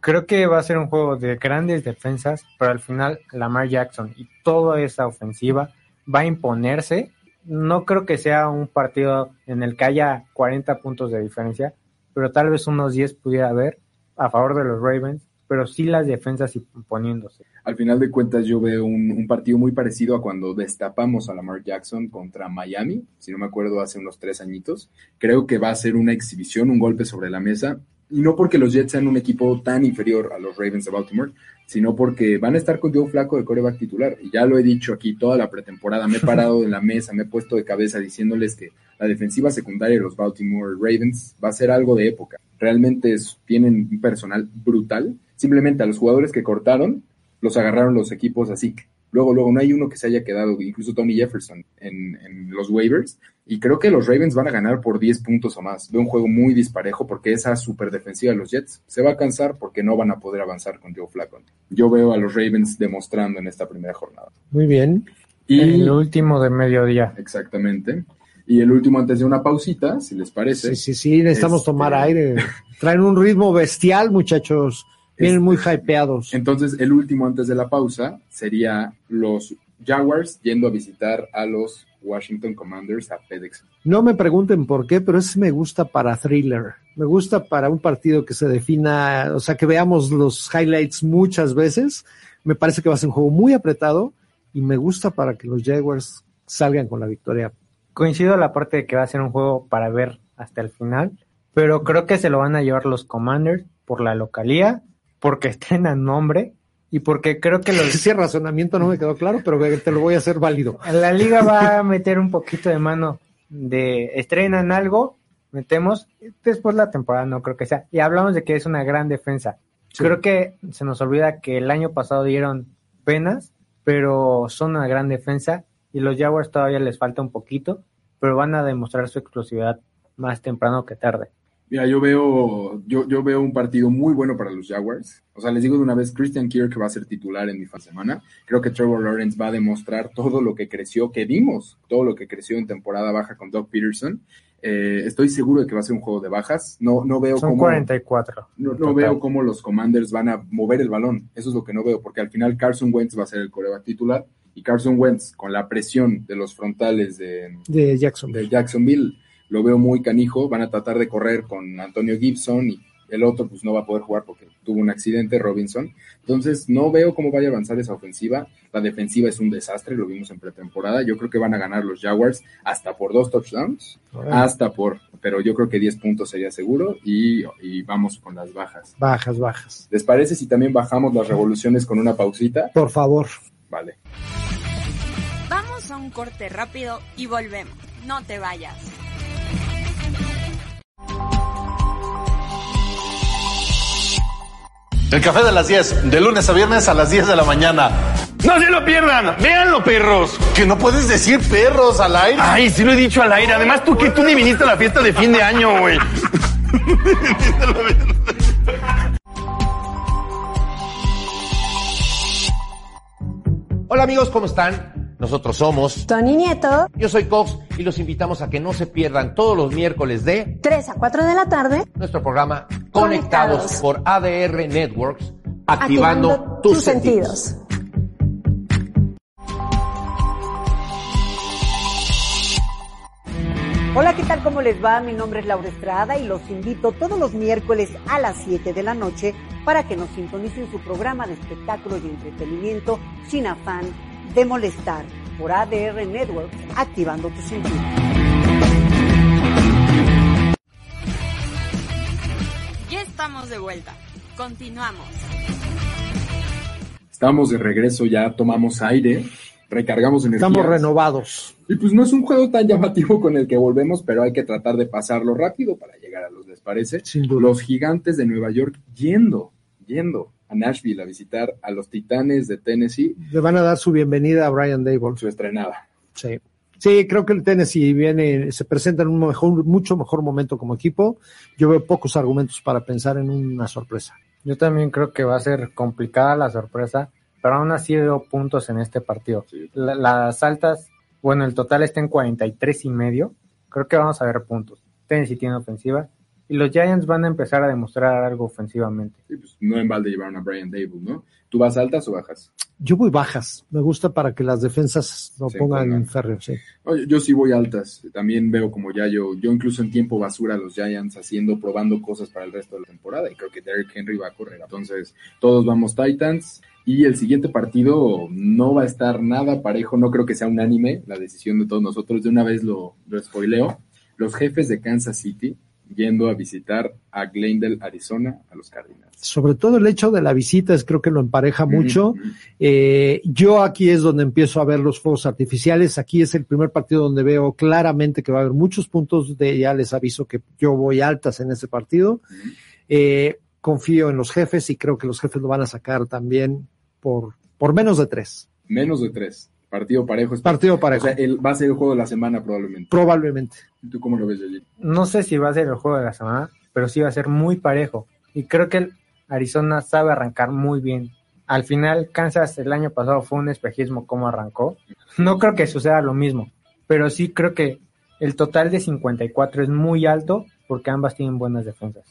Creo que va a ser un juego de grandes defensas, pero al final Lamar Jackson y toda esa ofensiva va a imponerse. No creo que sea un partido en el que haya 40 puntos de diferencia, pero tal vez unos 10 pudiera haber a favor de los Ravens, pero sí las defensas imponiéndose. Al final de cuentas, yo veo un, un partido muy parecido a cuando destapamos a Lamar Jackson contra Miami, si no me acuerdo, hace unos tres añitos. Creo que va a ser una exhibición, un golpe sobre la mesa. y no porque los Jets sean un equipo tan inferior a los Ravens de Baltimore, sino porque van a estar con Joe Flaco de coreback titular. Y ya lo he dicho aquí toda la pretemporada, me he parado en la mesa, me he puesto de cabeza diciéndoles que la defensiva secundaria de los Baltimore Ravens va a ser algo de época. Realmente es, tienen un personal brutal. Simplemente a los jugadores que cortaron, los agarraron los equipos así. Luego, luego, no hay uno que se haya quedado, incluso Tony Jefferson, en, en los waivers. Y creo que los Ravens van a ganar por 10 puntos o más. Veo un juego muy disparejo porque esa super defensiva de los Jets se va a cansar porque no van a poder avanzar con Joe Flacco. Yo veo a los Ravens demostrando en esta primera jornada. Muy bien. Y El último de mediodía. exactamente. Y el último antes de una pausita, si les parece. Sí, sí, sí, necesitamos Este- tomar aire. Traen un ritmo bestial, muchachos. Vienen Este- muy hypeados. Entonces, el último antes de la pausa sería los Jaguars yendo a visitar a los Washington Commanders a FedEx. No me pregunten por qué, pero ese me gusta para thriller. Me gusta para un partido que se defina, o sea, que veamos los highlights muchas veces. Me parece que va a ser un juego muy apretado y me gusta para que los Jaguars salgan con la victoria. Coincido en la parte de que va a ser un juego para ver hasta el final, pero creo que se lo van a llevar los Commanders por la localía, porque estrenan nombre y porque creo que los, Ese razonamiento no me quedó claro, pero te lo voy a hacer válido. la liga va a meter un poquito de mano de estrenan algo, metemos, después la temporada no creo que sea. Y hablamos de que es una gran defensa. Sí. Creo que se nos olvida que el año pasado dieron penas, pero son una gran defensa y los Jaguars todavía les falta un poquito, pero van a demostrar su exclusividad más temprano que tarde. Mira, yo veo, yo, yo veo un partido muy bueno para los Jaguars. O sea, les digo de una vez, Christian Kirk va a ser titular en mi fan semana. Creo que Trevor Lawrence va a demostrar todo lo que creció, que vimos, todo lo que creció en temporada baja con Doug Peterson. Eh, estoy seguro de que va a ser un juego de bajas. No, no veo Son cómo, 44. no, veo cómo los Commanders van a mover el balón. Eso es lo que no veo, porque al final Carson Wentz va a ser el coreback titular. Y Carson Wentz, con la presión de los frontales de, De Jackson. de Jacksonville lo veo muy canijo. Van a tratar de correr con Antonio Gibson y el otro pues no va a poder jugar porque tuvo un accidente, Robinson. Entonces no veo cómo vaya a avanzar esa ofensiva. La defensiva es un desastre, lo vimos en pretemporada. Yo creo que van a ganar los Jaguars hasta por dos touchdowns, hasta por, pero yo creo que 10 puntos sería seguro y, y vamos con las bajas. Bajas, bajas. ¿Les parece si también bajamos las revoluciones con una pausita? Por favor. Vale. Vamos a un corte rápido y volvemos. No te vayas. El café de las 10, de lunes a viernes a las 10 de la mañana. No se lo pierdan, véanlo, perros. Que no puedes decir perros al aire. Ay, sí lo he dicho al aire. Además, tú que tú ni viniste a la fiesta de fin de año, güey. Hola amigos, ¿cómo están? Nosotros somos Tony Nieto, Yo soy Cox y los invitamos a que no se pierdan todos los miércoles de 3 a 4 de la tarde, nuestro programa Conectados, Conectados. por ADR Networks, activando, tus, sentidos. Hola, ¿qué tal? ¿Cómo les va? Mi nombre es Laura Estrada y los invito todos los miércoles a las 7 de la noche para que nos sintonicen su programa de espectáculo y entretenimiento sin afán de molestar por ADR Network, activando tu sentido. Ya estamos de vuelta. Continuamos. Estamos de regreso, ya tomamos aire, recargamos energía. Estamos renovados. Y pues no es un juego tan llamativo con el que volvemos, pero hay que tratar de pasarlo rápido para llegar a los, ¿les parece? Sin duda. Los gigantes de Nueva York yendo, yendo a Nashville a visitar a los titanes de Tennessee, Le van a dar su bienvenida a Brian Dable. su estrenada. Sí. Sí, creo que el Tennessee viene, se presenta en un mejor, mucho mejor momento como equipo. Yo veo pocos argumentos para pensar en una sorpresa. Yo también creo que va a ser complicada la sorpresa, pero aún así veo puntos en este partido. Sí. La- las altas, bueno, el total está en 43 y medio. Creo que vamos a ver puntos. Tennessee tiene ofensiva y los Giants van a empezar a demostrar algo ofensivamente. Y pues no en balde llevaron a Brian Dable, ¿no? ¿Tú vas altas o bajas? Yo voy bajas. Me gusta para que las defensas lo Se pongan impongan. en férreo, sí. Yo sí voy altas. También veo como ya yo, yo incluso en tiempo basura a los Giants haciendo, probando cosas para el resto de la temporada y creo que Derrick Henry va a correr. Entonces, todos vamos Titans y el siguiente partido no va a estar nada parejo. No creo que sea unánime la decisión de todos nosotros. De una vez lo, lo spoileo. Los jefes de Kansas City yendo a visitar a Glendale, Arizona, a los Cardinals. Sobre todo el hecho de la visita es creo que lo empareja mucho. Eh, yo aquí es donde empiezo a ver los fuegos artificiales. Aquí es el primer partido donde veo claramente que va a haber muchos puntos. De ya les aviso que yo voy altas en ese partido. Eh, confío en los jefes y creo que los jefes lo van a sacar también por, por menos de tres. Menos de tres. Partido parejo. es- Partido parejo. O sea, el- va a ser el juego de la semana probablemente. Probablemente. ¿Tú cómo lo ves, Yoyi? No sé si va a ser el juego de la semana, pero sí va a ser muy parejo. Y creo que el Arizona sabe arrancar muy bien. Al final, Kansas el año pasado fue un espejismo cómo arrancó. No creo que suceda lo mismo, pero sí creo que el total de 54 es muy alto porque ambas tienen buenas defensas.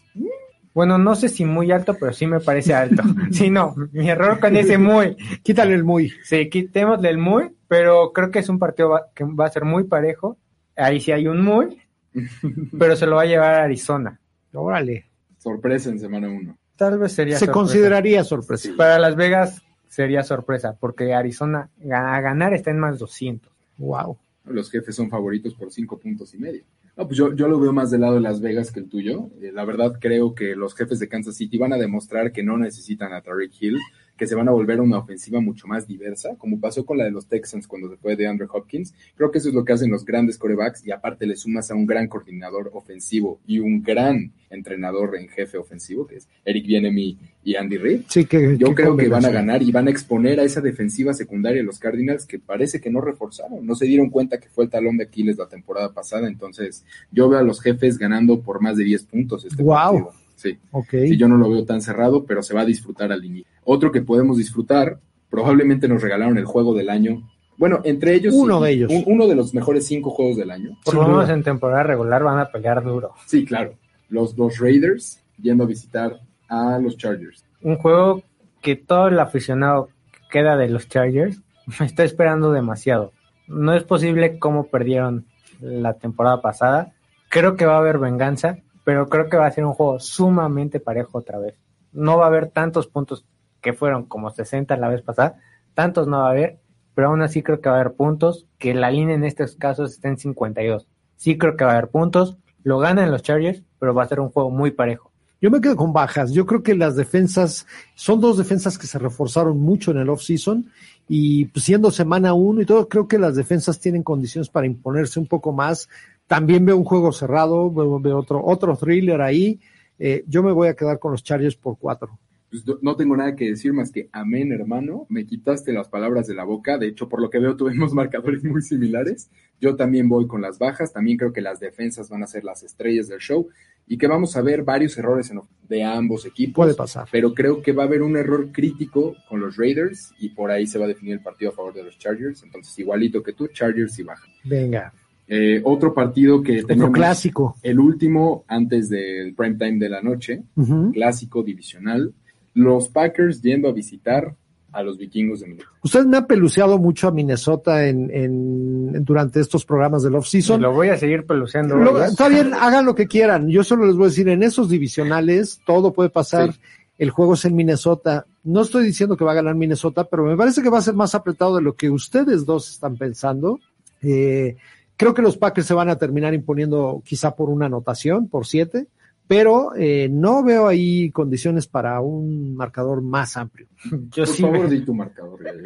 Bueno, no sé si muy alto, pero sí me parece alto. Sí, no, mi error con ese muy. Quítale el muy. Sí, quitémosle el muy, pero creo que es un partido va- que va a ser muy parejo. Ahí sí hay un muy, pero se lo va a llevar a Arizona. Órale. Sorpresa en semana uno. Tal vez sería Se sorpresa. consideraría sorpresa. Para Las Vegas sería sorpresa, porque Arizona a ganar está en más 200. Wow. Los jefes son favoritos por cinco puntos y medio. No, pues yo, yo lo veo más del lado de Las Vegas que el tuyo. Eh, la verdad creo que los jefes de Kansas City van a demostrar que no necesitan a Tariq Hill, que se van a volver una ofensiva mucho más diversa, como pasó con la de los Texans cuando se fue de Andrew Hopkins. Creo que eso es lo que hacen los grandes corebacks y aparte le sumas a un gran coordinador ofensivo y un gran entrenador en jefe ofensivo, que es Eric Bienemy y Andy Reid. Sí, que, Yo creo que van a ganar y van a exponer a esa defensiva secundaria de los Cardinals que parece que no reforzaron. No se dieron cuenta que fue el talón de Aquiles la temporada pasada. Entonces, yo veo a los jefes ganando por más de 10 puntos este Guau. partido. Sí. Sí, yo no lo veo tan cerrado, pero se va a disfrutar al inicio. Otro que podemos disfrutar, probablemente nos regalaron el juego del año. Bueno, entre ellos. Uno sí, de ellos. un- uno de los mejores cinco juegos del año. Por lo menos en temporada regular van a pelear duro. Sí, claro. Los, los Raiders yendo a visitar a los Chargers. Un juego que todo el aficionado que queda de los Chargers está esperando demasiado. No es posible cómo perdieron la temporada pasada. Creo que va a haber venganza, pero creo que va a ser un juego sumamente parejo otra vez. No va a haber tantos puntos que fueron como 60 la vez pasada, tantos no va a haber, pero aún así creo que va a haber puntos, que la línea en estos casos está en 52. Sí creo que va a haber puntos, lo ganan los Chargers, pero va a ser un juego muy parejo. Yo me quedo con bajas. Yo creo que las defensas, son dos defensas que se reforzaron mucho en el off-season y pues, siendo semana uno y todo, creo que las defensas tienen condiciones para imponerse un poco más. También veo un juego cerrado, veo, veo otro, otro thriller ahí. Eh, yo me voy a quedar con los Chargers por cuatro. Pues no- tengo nada que decir más que amén, hermano. Me quitaste las palabras de la boca. De hecho, por lo que veo, tuvimos marcadores muy similares. Yo también voy con las bajas. También creo que las defensas van a ser las estrellas del show y que vamos a ver varios errores en- de ambos equipos. Puede pasar. Pero creo que va a haber un error crítico con los Raiders y por ahí se va a definir el partido a favor de los Chargers. Entonces, igualito que tú, Chargers y baja. Venga. Eh, otro partido que Otro tenemos. clásico. El último antes del prime time de la noche clásico divisional. Los Packers yendo a visitar a los vikingos de Minnesota. Usted me ha peluceado mucho a Minnesota en, en- durante estos programas del off-season. lo voy a seguir peluceando. Lo- está bien, hagan lo que quieran. Yo solo les voy a decir, en esos divisionales todo puede pasar. Sí. El juego es en Minnesota. No estoy diciendo que va a ganar Minnesota, pero me parece que va a ser más apretado de lo que ustedes dos están pensando. Eh, creo que los Packers se van a terminar imponiendo quizá por una anotación, por siete, pero eh, no veo ahí condiciones para un marcador más amplio. Yo Por sí favor, me- di tu marcador, güey.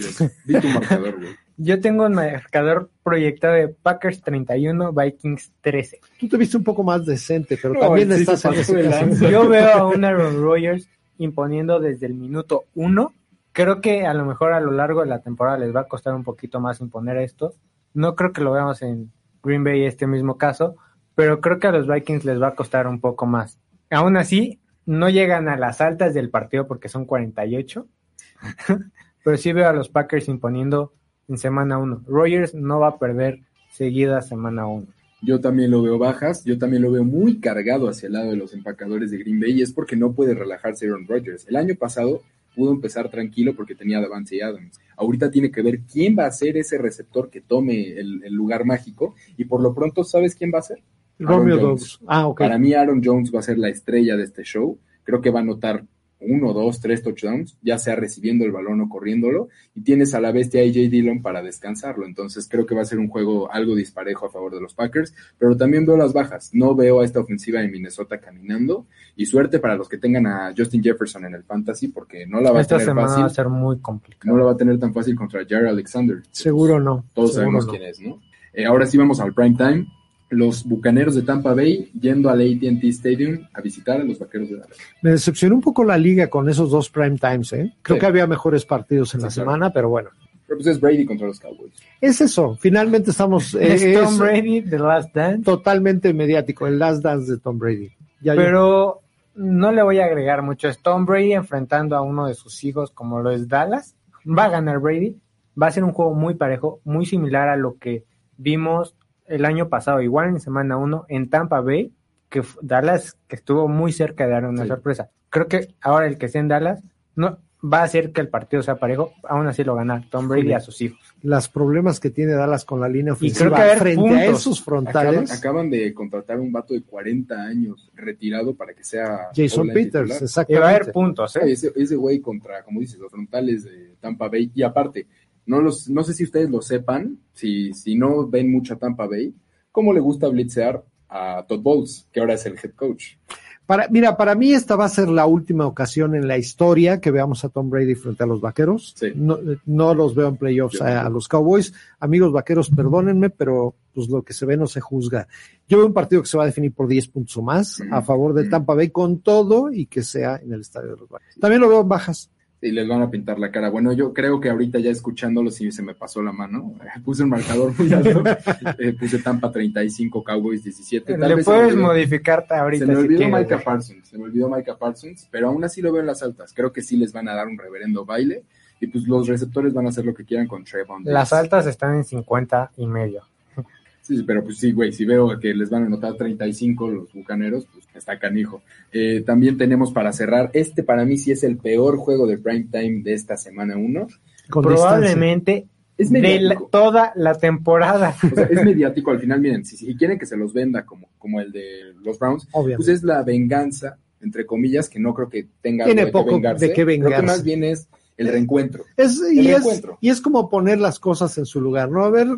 Yo. Di tu marcador, güey. Yo tengo un marcador proyectado de Packers 31, Vikings 13. Tú te viste un poco más decente, pero No, también sí estás en. Yo veo a un Aaron Rodgers imponiendo desde el minuto 1. Creo que a lo mejor a lo largo de la temporada les va a costar un poquito más imponer esto. No creo que lo veamos en Green Bay este mismo caso, pero creo que a los Vikings les va a costar un poco más. Aún así, no llegan a las altas del partido porque son 48, pero sí veo a los Packers imponiendo en semana 1. Rodgers no va a perder seguida semana 1. Yo también lo veo bajas, yo también lo veo muy cargado hacia el lado de los empacadores de Green Bay y es porque no puede relajarse Aaron Rodgers. El año pasado pudo empezar tranquilo porque tenía Davante Adams. Ahorita tiene que ver quién va a ser ese receptor que tome el, el lugar mágico y por lo pronto, ¿sabes quién va a ser? Romeo Jones. Dobbs. Ah, ok. Para mí Aaron Jones va a ser la estrella de este show. Creo que va a anotar uno, dos, tres touchdowns, ya sea recibiendo el balón o corriéndolo, y tienes a la bestia AJ Dillon para descansarlo. Entonces creo que va a ser un juego algo disparejo a favor de los Packers, pero también veo las bajas. No veo a esta ofensiva de Minnesota caminando, y suerte para los que tengan a Justin Jefferson en el fantasy, porque no la va Esta a tener semana fácil. va a ser muy. No la va a tener tan fácil contra Jared Alexander. Seguro no. Todos Seguro sabemos no. quién es, ¿no? Eh, ahora sí vamos al prime time. Los Bucaneros de Tampa Bay yendo al AT&T Stadium a visitar a los Vaqueros de Dallas. Me decepcionó un poco la liga con esos dos prime times, ¿eh? Creo Sí. que había mejores partidos en Sí, la claro. semana, pero bueno. Pero pues es Brady contra los Cowboys. Es eso, finalmente estamos... eh, Es Tom es Brady, The Last Dance. Totalmente mediático, el last dance de Tom Brady. Ya- Pero no le voy a agregar mucho. Es Tom Brady enfrentando a uno de sus hijos, como lo es Dallas. Va a ganar Brady. Va a ser un juego muy parejo, muy similar a lo que vimos el año pasado, igual en semana 1 en Tampa Bay, que Dallas que estuvo muy cerca de dar una Sí. sorpresa. Creo que ahora el que esté en Dallas no va a hacer que el partido sea parejo, aún así lo gana Tom Brady a sus hijos. Los problemas que tiene Dallas con la línea Y creo ofensiva que frente a esos Acaban, frontales. acaban de contratar un vato de 40 años retirado para que sea Jason Peters, titular. Y exactamente. va a haber puntos, ¿eh? Ese, ese güey contra, como dices, los frontales de Tampa Bay. Y aparte, no los, no sé si ustedes lo sepan, si, si no ven mucha Tampa Bay, cómo le gusta blitzear a Todd Bowles, que ahora es el head coach. Para, mira, para mí esta va a ser la última ocasión en la historia que veamos a Tom Brady frente a los vaqueros. Sí. No, no los veo en playoffs Yo a, a los Cowboys. Amigos vaqueros, perdónenme, pero pues lo que se ve no se juzga. Yo veo un partido que se va a definir por 10 puntos o más a favor de. Tampa Bay con todo y que sea en el estadio de los vaqueros. También lo veo en bajas. Y les van a pintar la cara. Bueno, yo creo que ahorita ya escuchándolo sí se me pasó la mano. Puse un marcador muy alto. Eh, puse Tampa 35, Cowboys 17. Tal Le vez puedes olvidó- modificarte ahorita. Se me si olvidó quieres. Micah Parsons, se me olvidó Micah Parsons, pero aún así lo veo en las altas. Creo que sí les van a dar un reverendo baile y pues los receptores van a hacer lo que quieran con Trevon. Las altas están en 50 y medio. Sí, pero pues sí, güey, si veo que les van a anotar 35 los bucaneros, pues está canijo. Eh, también tenemos para cerrar, este para mí sí es el peor juego de prime time de esta semana 1. Con Probablemente Es de la- toda la temporada. O sea, es mediático al final, miren, si, si quieren que se los venda como, como el de los Browns, distancia, obviamente. pues es la venganza, entre comillas, que no creo que tenga Tiene algo de poco qué vengarse. de qué Creo que vengarse. más bien es el reencuentro. Es, y, el es, y es como poner las cosas en su lugar, ¿no? A ver,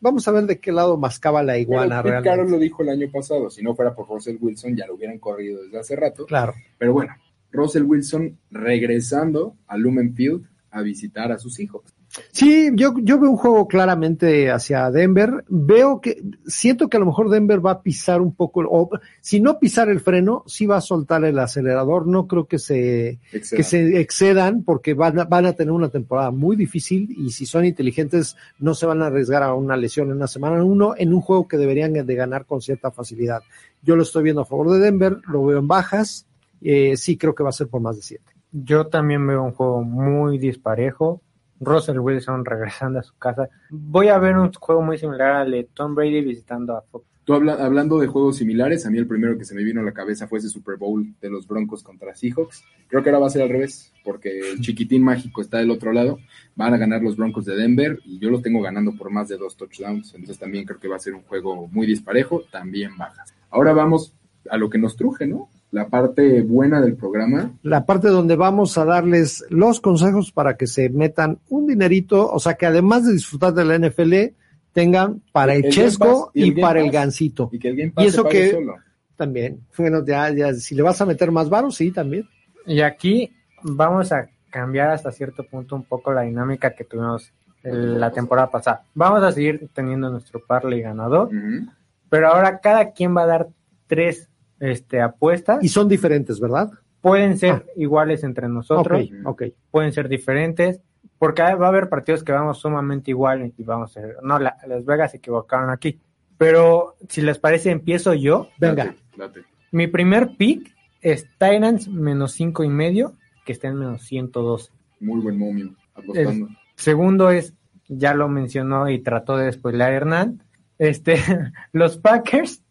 vamos a ver de qué lado mascaba la Pero iguana Pete realmente. Lo dijo el año pasado, si no fuera por Russell Wilson ya lo hubieran corrido desde hace rato. Claro. Pero bueno, Russell Wilson regresando a Lumen Field a visitar a sus hijos. Sí, yo, yo veo un juego claramente hacia Denver. Veo que, siento que a lo mejor Denver va a pisar un poco, o si no pisar el freno, sí va a soltar el acelerador. No creo que se, que se excedan porque van a, van a tener una temporada muy difícil y si son inteligentes no se van a arriesgar a una lesión en una semana uno en un juego que deberían de ganar con cierta facilidad. Yo lo estoy viendo a favor de Denver, lo veo en bajas. Eh, sí creo que va a ser por más de siete. Yo también veo un juego muy disparejo. Russell Wilson regresando a su casa. Voy a ver un juego muy similar al de Tom Brady visitando a Fox. Tú habla- hablando de juegos similares, a mí el primero que se me vino a la cabeza fue ese Super Bowl de los Broncos contra Seahawks. Creo que ahora va a ser al revés, porque el chiquitín mágico está del otro lado. Van a ganar los Broncos de Denver y yo los tengo ganando por más de dos touchdowns. Entonces también creo que va a ser un juego muy disparejo, también bajas. Ahora vamos a lo que nos truje, ¿no? La parte buena del programa. la parte donde vamos a darles los consejos para que se metan un dinerito, o sea que además de disfrutar de la NFL, tengan para el, chesco Pass y el y, para el gancito. Y que el Game Y Pass eso se pague que- solo. También. Bueno, ya, ya, si le vas a meter más varos, sí, también. Y aquí vamos a cambiar hasta cierto punto un poco la dinámica que tuvimos el- la temporada pasada. Vamos a seguir teniendo nuestro parlay ganador, pero ahora cada quien va a dar tres este, apuestas. Y son diferentes, ¿verdad? Pueden ser iguales entre nosotros, Ok, ok. pueden ser diferentes, porque va a haber partidos que vamos sumamente iguales y vamos a ser, no, la- Las Vegas se equivocaron aquí. Pero si les parece, empiezo yo. Venga. Date, date. Mi primer pick es Tyrants menos cinco y medio, que está en menos 112. Muy buen momio. Apostando. Segundo es, ya lo mencionó y trató de spoiler Hernán, este, los Packers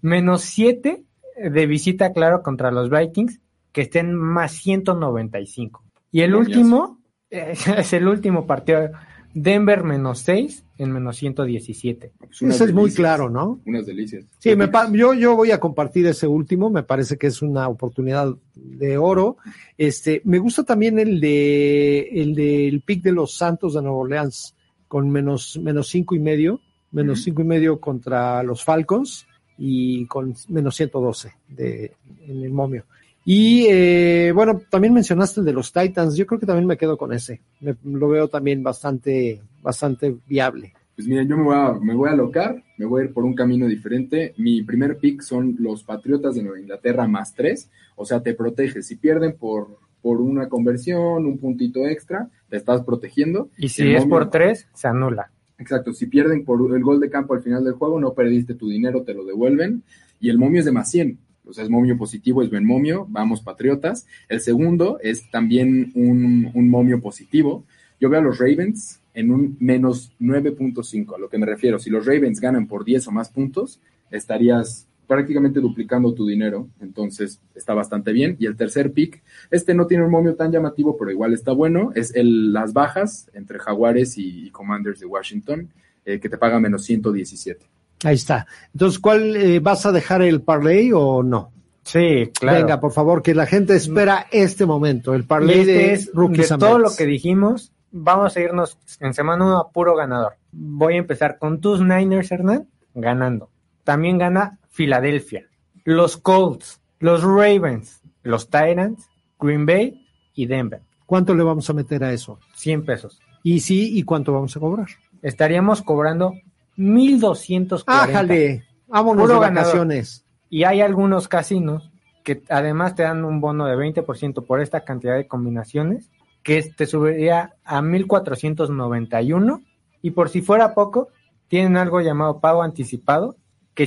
menos 7 de visita, claro, contra los Vikings, que estén más 195. Y el último, es el último partido, Denver menos 6, en menos 117. Pues Ese es muy claro, ¿no? Unas delicias. Sí, me pa- yo, yo voy a compartir ese último, me parece que es una oportunidad de oro. Este, me gusta también el de el del pick de los Santos de Nueva Orleans con menos, menos cinco y medio, menos cinco y medio contra los Falcons y con menos 112 de, en el momio. Y eh, bueno, también mencionaste el de los Titans, yo creo que también me quedo con ese. Me- lo veo también bastante, bastante viable. Pues miren, yo me voy, a, me voy a alocar, me voy a ir por un camino diferente. Mi primer pick son los Patriotas de Nueva Inglaterra más tres, o sea, te protege. Si pierden por, por una conversión, un puntito extra, te estás protegiendo. Y si El es momio- por tres, se anula. Exacto, si pierden por el gol de campo al final del juego, no perdiste tu dinero, te lo devuelven. Y el momio es de más 100. O sea, es momio positivo, es buen momio, vamos Patriotas. El segundo es también un, un momio positivo. Yo veo a los Ravens en un menos 9.5, a lo que me refiero. Si los Ravens ganan por 10 o más puntos, estarías prácticamente duplicando tu dinero, entonces está bastante bien. Y el tercer pick, este no tiene un momio tan llamativo, pero igual está bueno, es el, las bajas entre Jaguares y, y Commanders de Washington, eh, que te paga menos 117. Ahí está. Entonces, ¿cuál eh, vas a dejar el parlay o no? Sí, claro. Venga, por favor, que la gente espera este momento, el parlay este de es Rookies de and todo lo que dijimos, vamos a irnos en semana uno a puro ganador. Voy a empezar con tus Niners, Hernán, ganando. También gana Filadelfia, los Colts, los Ravens, los Titans, Green Bay y Denver. ¿Cuánto le vamos a meter a eso? 100 pesos. Y sí, ¿y cuánto vamos a cobrar? Estaríamos cobrando 1240. ¡Ájale! Vámonos Puro de ganador. vacaciones. Y hay algunos casinos que además te dan un bono de 20% por esta cantidad de combinaciones, que te subiría a 1491. Y por si fuera poco, tienen algo llamado pago anticipado,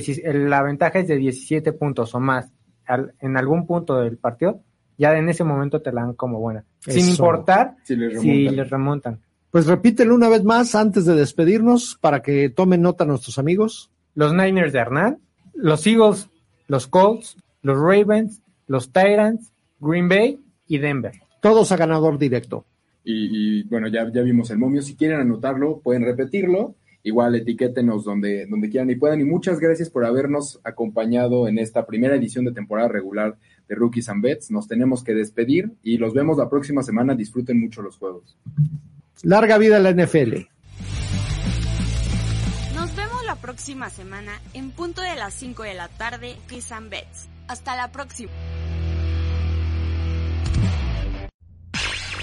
que si la ventaja es de 17 puntos o más al- en algún punto del partido, ya en ese momento te la dan como buena. Sin importar Si les si remontan. les remontan. Pues repítelo una vez más antes de despedirnos para que tomen nota nuestros amigos. Los Niners de Hernán, los Eagles, los Colts, los Ravens, los Titans, Green Bay y Denver. Todos a ganador directo. Y, y, bueno, ya, ya vimos el momio. Si quieren anotarlo, pueden repetirlo. Igual etiquétenos donde, donde quieran y puedan. Y muchas gracias por habernos acompañado en esta primera edición de temporada regular de Rookies and Bets. Nos tenemos que despedir y los vemos la próxima semana. Disfruten mucho los juegos. Larga vida a la NFL. Nos vemos la próxima semana en punto de las 5 de la tarde, Kiss and Bets. Hasta la próxima.